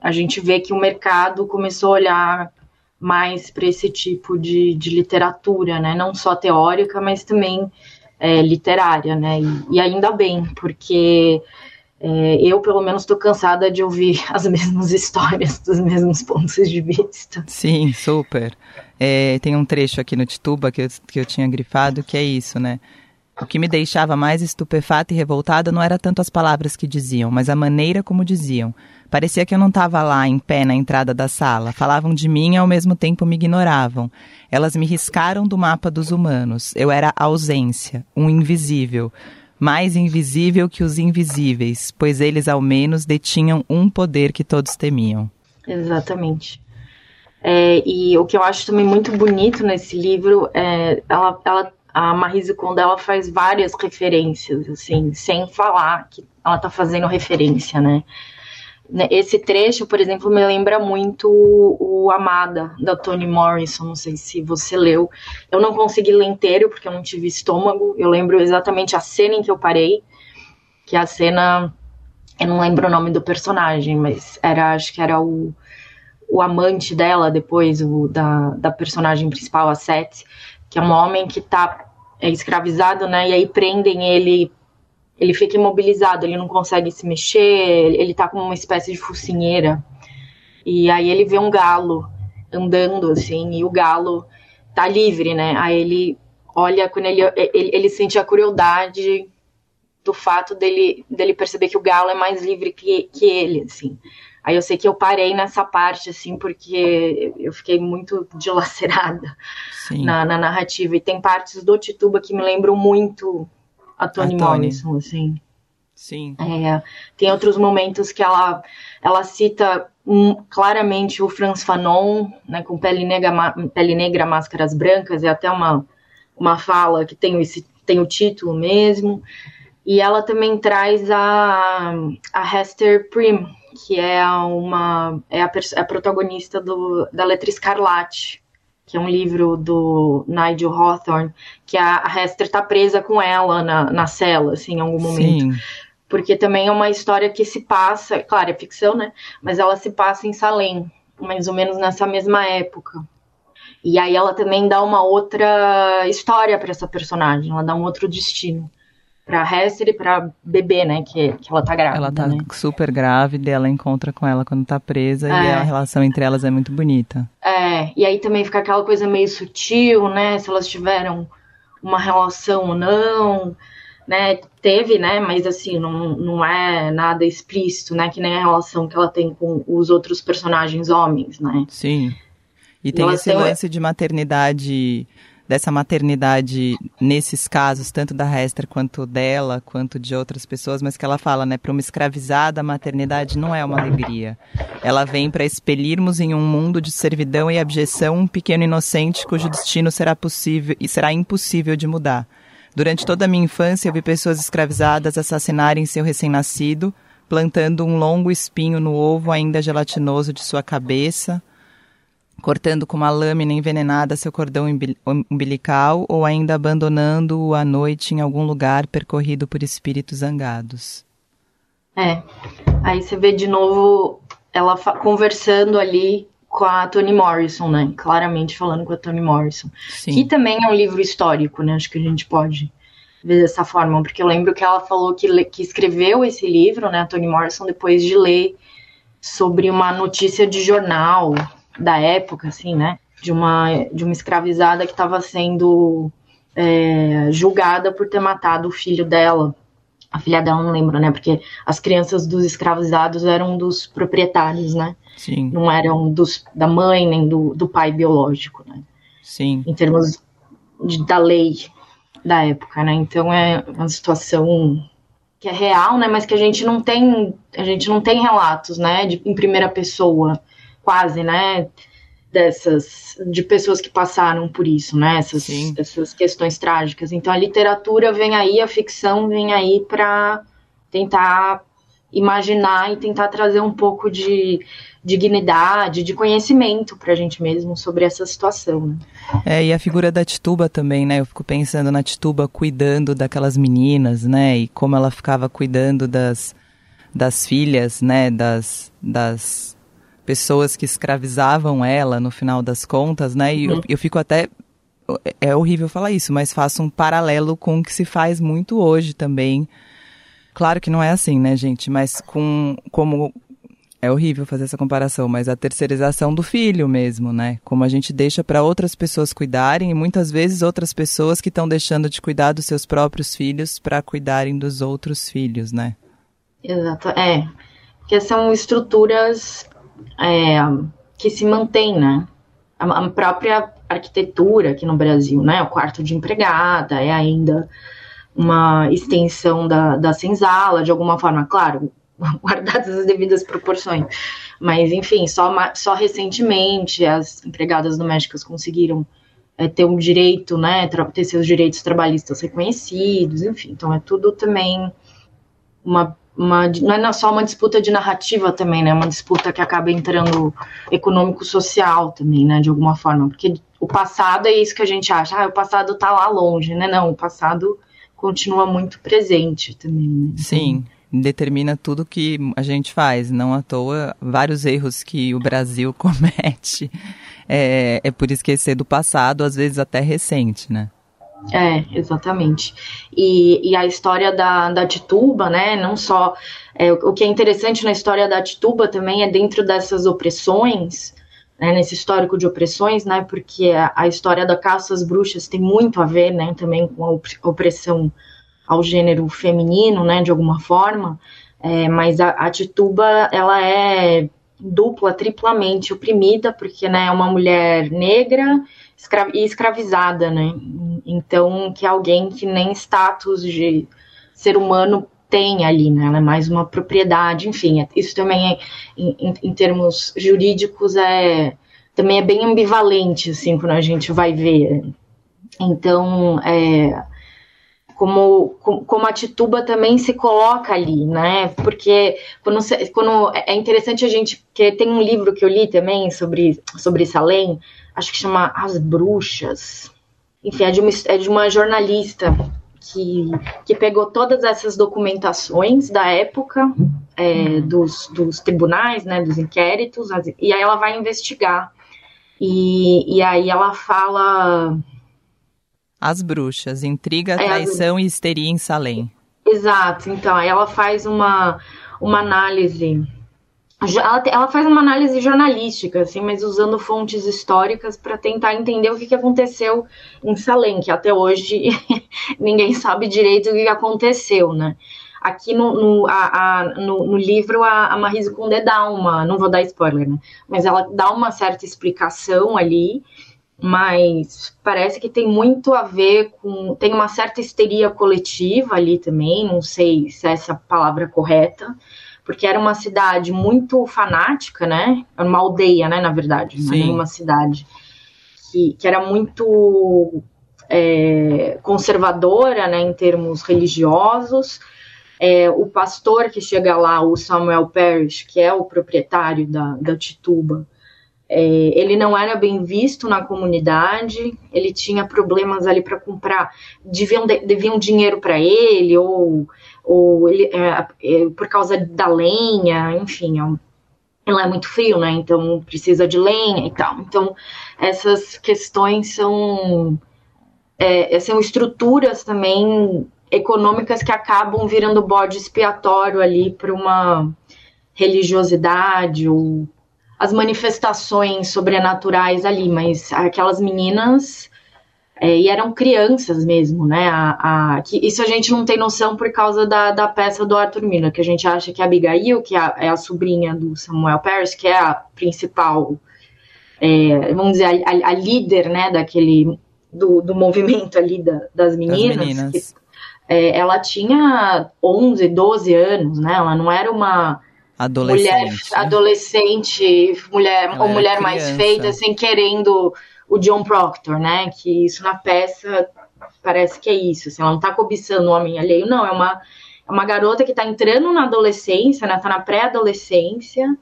a gente vê que o mercado começou a olhar mais para esse tipo de, de, literatura, né? Não só teórica, mas também é, literária, né? E, e, ainda bem, porque é, eu, pelo menos, estou cansada de ouvir as mesmas histórias dos mesmos pontos de vista. Sim, super. É, tem um trecho aqui no Tituba que eu, que eu tinha grifado que é isso, né? O que me deixava mais estupefata e revoltada não era tanto as palavras que diziam, mas a maneira como diziam. Parecia que eu não estava lá, em pé, na entrada da sala. Falavam de mim e ao mesmo tempo me ignoravam. Elas me riscaram do mapa dos humanos. Eu era ausência, um invisível. Mais invisível que os invisíveis, pois eles ao menos detinham um poder que todos temiam. Exatamente. É, e o que eu acho também muito bonito nesse livro é ela, ela a Marise Kondo ela faz várias referências, assim, sem falar que ela está fazendo referência, né? Esse trecho, por exemplo, me lembra muito o Amada, da Toni Morrison, não sei se você leu. Eu não consegui ler inteiro, porque eu não tive estômago. Eu lembro exatamente a cena em que eu parei, que a cena... Eu não lembro o nome do personagem, mas era, acho que era o, o amante dela, depois, o, da, da personagem principal, a Seth, que é um homem que está é escravizado, né? E aí prendem ele, ele fica imobilizado, ele não consegue se mexer, ele tá com uma espécie de focinheira. E aí ele vê um galo andando, assim, e o galo tá livre, né? Aí ele olha, quando ele, ele, ele sente a crueldade do fato dele, dele perceber que o galo é mais livre que, que ele, assim. Aí eu sei que eu parei nessa parte, assim, porque eu fiquei muito dilacerada na, na, narrativa. E tem partes do Tituba que me lembram muito a Toni. Morrison, assim. Sim. É, tem outros momentos que ela, ela cita um, claramente o Franz Fanon, né, com Pele Negra, Pele Negra, Máscaras Brancas, é até uma, uma fala que tem, esse, tem o título mesmo. E ela também traz a, a Hester Prim, que é uma é a, a protagonista do, da Letra Escarlate, que é um livro do Nigel Hawthorne, que a, Hester está presa com ela na, na cela, assim, em algum momento. Sim. Porque também é uma história que se passa, claro, é ficção, né? Mas ela se passa em Salem, mais ou menos nessa mesma época. E aí ela também dá uma outra história para essa personagem, ela dá um outro destino pra Hester e pra bebê, né? Que, que ela tá grávida. Ela tá né? super grávida e ela encontra com ela quando tá presa é. e a relação entre elas é muito bonita. É, e aí também fica aquela coisa meio sutil, né? Se elas tiveram uma relação ou não, né? Teve, né? Mas assim, não, não é nada explícito, né? Que nem a relação que ela tem com os outros personagens homens, né? Sim. E tem esse lance de maternidade dessa maternidade nesses casos, tanto da Hester quanto dela, quanto de outras pessoas, mas que ela fala, né, para uma escravizada, a maternidade não é uma alegria. Ela vem para expelirmos em um mundo de servidão e abjeção um pequeno inocente cujo destino será possível e será impossível de mudar. Durante toda a minha infância, eu vi pessoas escravizadas assassinarem seu recém-nascido, plantando um longo espinho no ovo ainda gelatinoso de sua cabeça, cortando com uma lâmina envenenada seu cordão umbilical ou ainda abandonando-o à noite em algum lugar percorrido por espíritos zangados. É. Aí você vê de novo ela conversando ali com a Toni Morrison, né? Claramente falando com a Toni Morrison. Sim. Que também é um livro histórico, né? Acho que a gente pode ver dessa forma, porque eu lembro que ela falou que, que escreveu esse livro, né, a Toni Morrison, depois de ler sobre uma notícia de jornal da época, assim, né, de uma, de uma escravizada que estava sendo é, julgada por ter matado o filho dela. A filha dela não lembro, né, porque as crianças dos escravizados eram dos proprietários, né, Sim. não eram dos, da mãe nem do, do pai biológico, né. Sim. Em termos de, da lei da época, né? Então é uma situação que é real, né? Mas que a gente não tem, a gente não tem relatos, né? De, em primeira pessoa, quase, né? Dessas, de pessoas que passaram por isso, né? Essas, essas questões trágicas. Então a literatura vem aí, a ficção vem aí para tentar imaginar e tentar trazer um pouco de dignidade, de conhecimento para a gente mesmo sobre essa situação. Né? É, e a figura da Tituba também, né? Eu fico pensando na Tituba cuidando daquelas meninas, né? E como ela ficava cuidando das, das filhas, né? Das, das pessoas que escravizavam ela no final das contas, né? E uhum. eu, eu fico até é horrível falar isso, mas faço um paralelo com o que se faz muito hoje também. Claro que não é assim, né, gente? Mas com como é horrível fazer essa comparação, mas a terceirização do filho mesmo, né? Como a gente deixa para outras pessoas cuidarem e muitas vezes outras pessoas que estão deixando de cuidar dos seus próprios filhos para cuidarem dos outros filhos, né? Exato, é. Porque são estruturas é, que se mantêm, né? A, a própria arquitetura aqui no Brasil, né? O quarto de empregada é ainda uma extensão da, da senzala, de alguma forma. Claro, guardadas as devidas proporções. Mas, enfim, só, só recentemente as empregadas domésticas conseguiram é, ter um direito, né, ter seus direitos trabalhistas reconhecidos, enfim. Então, é tudo também uma, uma não é só uma disputa de narrativa também, né, uma disputa que acaba entrando econômico-social também, né, de alguma forma, porque o passado é isso que a gente acha, ah, o passado tá lá longe, né, não, o passado continua muito presente também, né? Sim determina tudo que a gente faz. Não à toa, vários erros que o Brasil comete é, é por esquecer do passado, às vezes até recente, né? É, exatamente. E, e a história da, da Tituba, né? Não só. É, o que é interessante na história da Tituba também é dentro dessas opressões, né, nesse histórico de opressões, né? Porque a, a história da caça às bruxas tem muito a ver, né? Também com a opressão ao gênero feminino, né, de alguma forma, é, mas a, a Tituba, ela é dupla, triplamente oprimida, porque, né, é uma mulher negra escra e escravizada, né, então, que alguém que nem status de ser humano tem ali, né, ela é mais uma propriedade, enfim, é, isso também é, em, em termos jurídicos, é também é bem ambivalente, assim, quando a gente vai ver. Então, é, como, como a Tituba também se coloca ali, né? Porque quando, quando é interessante a gente que tem um livro que eu li também sobre sobre Salem, acho que chama As Bruxas. Enfim, é de uma, é de uma jornalista que, que pegou todas essas documentações da época é, dos, dos tribunais, né, dos inquéritos, e aí ela vai investigar. E, e aí ela fala as Bruxas, Intriga, Traição é, e Histeria em Salem. Exato, então, aí ela faz uma, uma análise. Ela, faz uma análise jornalística, assim, mas usando fontes históricas para tentar entender o que, aconteceu em Salem, que até hoje ninguém sabe direito o que aconteceu, né? Aqui no, no, a, a, no, no, livro, a, a Marise Condé dá uma, não vou dar spoiler, né? Mas ela dá uma certa explicação ali, mas parece que tem muito a ver com. Tem uma certa histeria coletiva ali também, não sei se é essa palavra correta, porque era uma cidade muito fanática, né? Era uma aldeia, né, na verdade, não era uma cidade que, que era muito é, conservadora, né, em termos religiosos. É, o pastor que chega lá, o Samuel Parrish, que é o proprietário da, da Tituba, é, ele não era bem visto na comunidade, ele tinha problemas ali para comprar, deviam, deviam dinheiro para ele, ou, ou ele, é, é, por causa da lenha, enfim, é ele é muito frio, né? Então precisa de lenha e tal. Então, essas questões são, é, são estruturas também econômicas que acabam virando bode expiatório ali para uma religiosidade ou as manifestações sobrenaturais ali, mas aquelas meninas é, e eram crianças mesmo, né? A, a, que isso a gente não tem noção por causa da, da peça do Arthur Miller, que a gente acha que a Abigail, que é a, é a sobrinha do Samuel Paris, que é a principal, é, vamos dizer, a, a, líder, né, daquele, do, do movimento ali da, das meninas. Das meninas. Que, é, ela tinha 11, 12 anos, né? Ela não era uma adolescente, mulher, adolescente, mulher ela ou mulher mais feita, sem querendo o John Proctor, né? Que isso na peça parece que é isso. Assim, ela não tá cobiçando o homem alheio, não. É uma, é uma garota que tá entrando na adolescência, né? Tá na pré-adolescência.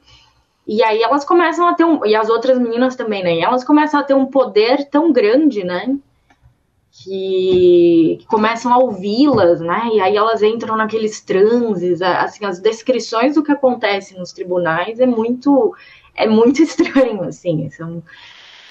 E aí elas começam a ter um. E as outras meninas também, né? E elas começam a ter um poder tão grande, né? Que, que começam a ouvi-las, né? E aí elas entram naqueles transes, assim, as descrições do que acontece nos tribunais é muito é muito estranho, assim. São,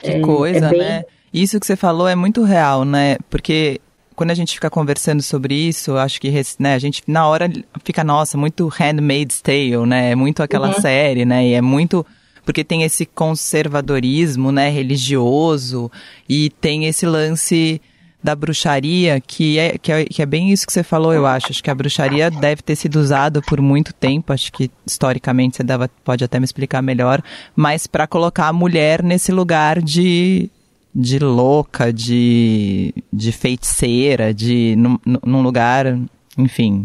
que é, coisa, é bem... né? Isso que você falou é muito real, né? Porque quando a gente fica conversando sobre isso, acho que né, a gente na hora fica, nossa, muito Handmaid's Tale, né? É muito aquela uhum. série, né? E é muito porque tem esse conservadorismo, né, religioso e tem esse lance da bruxaria, que é, que é, que é bem isso que você falou, eu acho. Acho que a bruxaria deve ter sido usada por muito tempo, acho que historicamente você dava, pode até me explicar melhor, mas para colocar a mulher nesse lugar de, de louca, de, de feiticeira, de num, num lugar, enfim.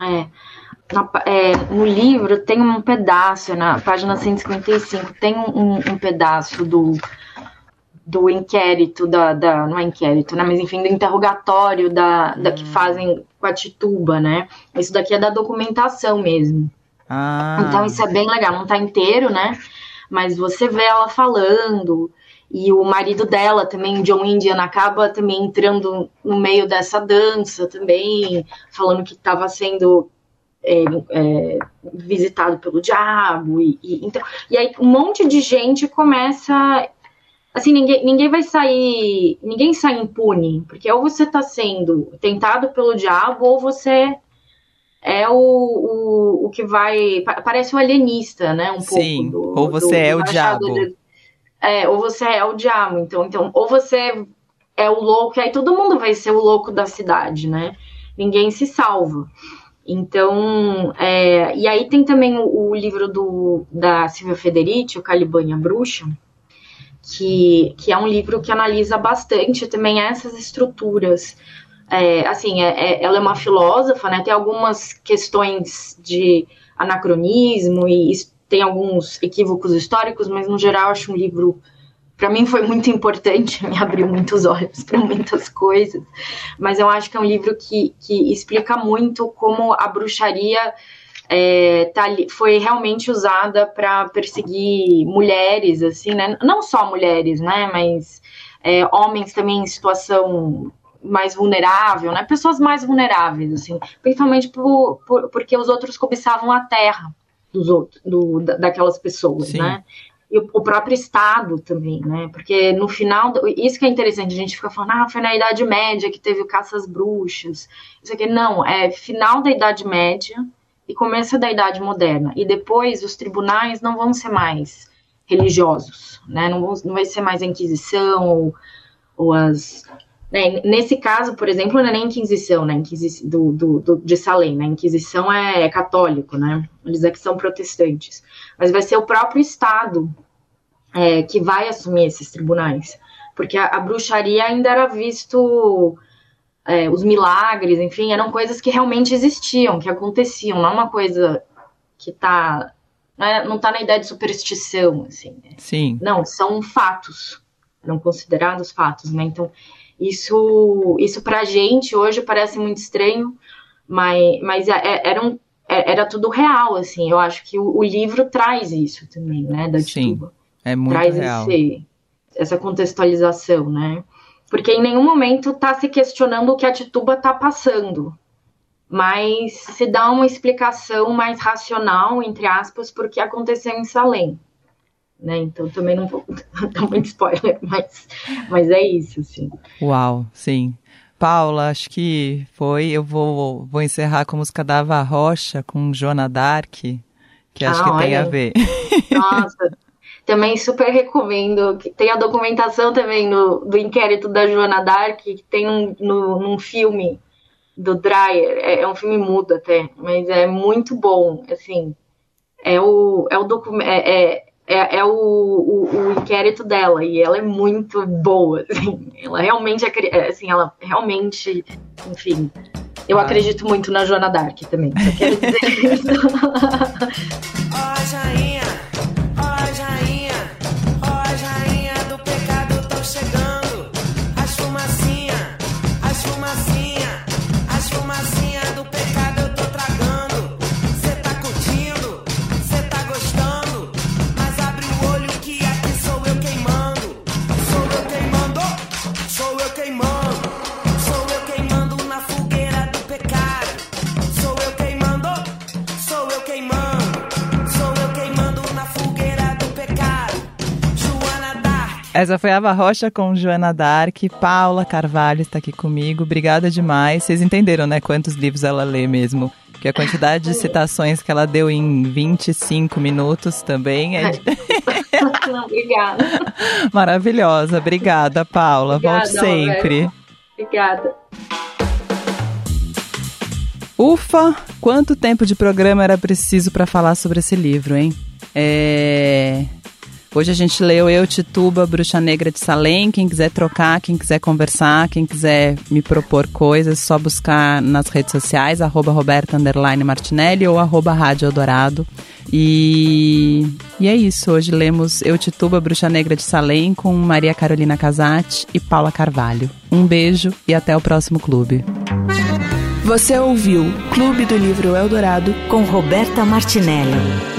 É. Na, é, no livro tem um pedaço, na página 155, tem um, um pedaço do, do inquérito, da, da, não é inquérito, né, mas enfim, do interrogatório da, da que hum. fazem com a Tituba, né? Isso daqui é da documentação mesmo. Ah. Então isso é bem legal, não tá inteiro, né? Mas você vê ela falando, e o marido dela também, John Indian, acaba também entrando no meio dessa dança também, falando que estava sendo é, é, visitado pelo diabo, e, e, então, e aí um monte de gente começa assim, ninguém, ninguém vai sair, ninguém sai impune, porque ou você está sendo tentado pelo diabo, ou você é o, o, o que vai, parece um alienista, né, um Sim, pouco. Do, ou você do, é o diabo. De, é, ou você é o diabo, então, então, ou você é o louco, e aí todo mundo vai ser o louco da cidade, né, ninguém se salva. Então, é, e aí tem também o, o livro do, da Silvia Federici, o Calibanha Bruxa, que, que é um livro que analisa bastante também essas estruturas. É, assim, é, é, ela é uma filósofa, né? Tem algumas questões de anacronismo e tem alguns equívocos históricos, mas no geral acho um livro para mim foi muito importante, me abriu muitos olhos para muitas coisas. Mas eu acho que é um livro que, que explica muito como a bruxaria é, tá, foi realmente usada para perseguir mulheres, assim, né? Não só mulheres, né? Mas é, homens também em situação mais vulnerável, né? Pessoas mais vulneráveis, assim, principalmente por, por, porque os outros cobiçavam a terra dos outros, do, daquelas pessoas, Sim. né? E o, o, próprio Estado também, né? Porque no final, isso que é interessante, a gente fica falando, ah, foi na Idade Média que teve o caça às bruxas. Isso aqui, não, é final da Idade Média, e começo da Idade Moderna. E depois os tribunais não vão ser mais religiosos, né? Não, vão, não vai ser mais a Inquisição ou, ou as. Né? Nesse caso, por exemplo, não é nem Inquisição, né? Inquisi do, do, do, de Salem, né? Inquisição é, é católico, né? Eles é que são protestantes. Mas vai ser o próprio Estado é, que vai assumir esses tribunais. Porque a, a bruxaria ainda era visto é, os milagres, enfim, eram coisas que realmente existiam, que aconteciam, não é uma coisa que tá. Não, é, não tá na ideia de superstição, assim. Né? Sim. Não, são fatos. Eram considerados fatos, né? Então, isso, isso pra gente hoje parece muito estranho, mas, mas é, é, era, um, era tudo real, assim. Eu acho que o, o livro traz isso também, né, da Sim. É muito traz real. esse, essa contextualização, né? Porque em nenhum momento está se questionando o que a Tituba está passando, mas se dá uma explicação mais racional, entre aspas, por que aconteceu em Salem. Né? Então também não vou dar muito spoiler, mas, mas é isso, sim. Uau, sim. Paula, acho que foi. Eu vou, vou encerrar com a música da Ava Rocha, com Joana Dark, que acho Ah, que tem olha. a ver. Nossa, também super recomendo. Tem a documentação também no, do inquérito da Joana Dark, que tem num, no, num filme do Dreyer. É, é um filme mudo até, mas é muito bom. Assim, é o, é o documento. É, é, é, é o, o, o inquérito dela e ela é muito boa, assim, ela realmente, é, assim, ela realmente, enfim, eu Ah. acredito muito na Joana Dark também, só quero dizer isso. Ó Jainha, ó Essa foi a Ava Rocha com Joana Dark. Paula Carvalho está aqui comigo. Obrigada demais. Vocês entenderam, né? Quantos livros ela lê mesmo. Porque a quantidade de citações que ela deu em 25 minutos também é obrigada. maravilhosa. Obrigada, Paula. Obrigada, Volte sempre. Obrigada. Ufa, quanto tempo de programa era preciso para falar sobre esse livro, hein? É... Hoje a gente leu Eu, Tituba, Bruxa Negra de Salem. Quem quiser trocar, quem quiser conversar, quem quiser me propor coisas, só buscar nas redes sociais, arroba Roberta Martinelli ou arroba Rádio Eldorado. E... e é isso, hoje lemos Eu, Tituba, Bruxa Negra de Salem com Maria Carolina Casati e Paula Carvalho. Um beijo e até o próximo clube. Você ouviu Clube do Livro Eldorado Com Roberta Martinelli.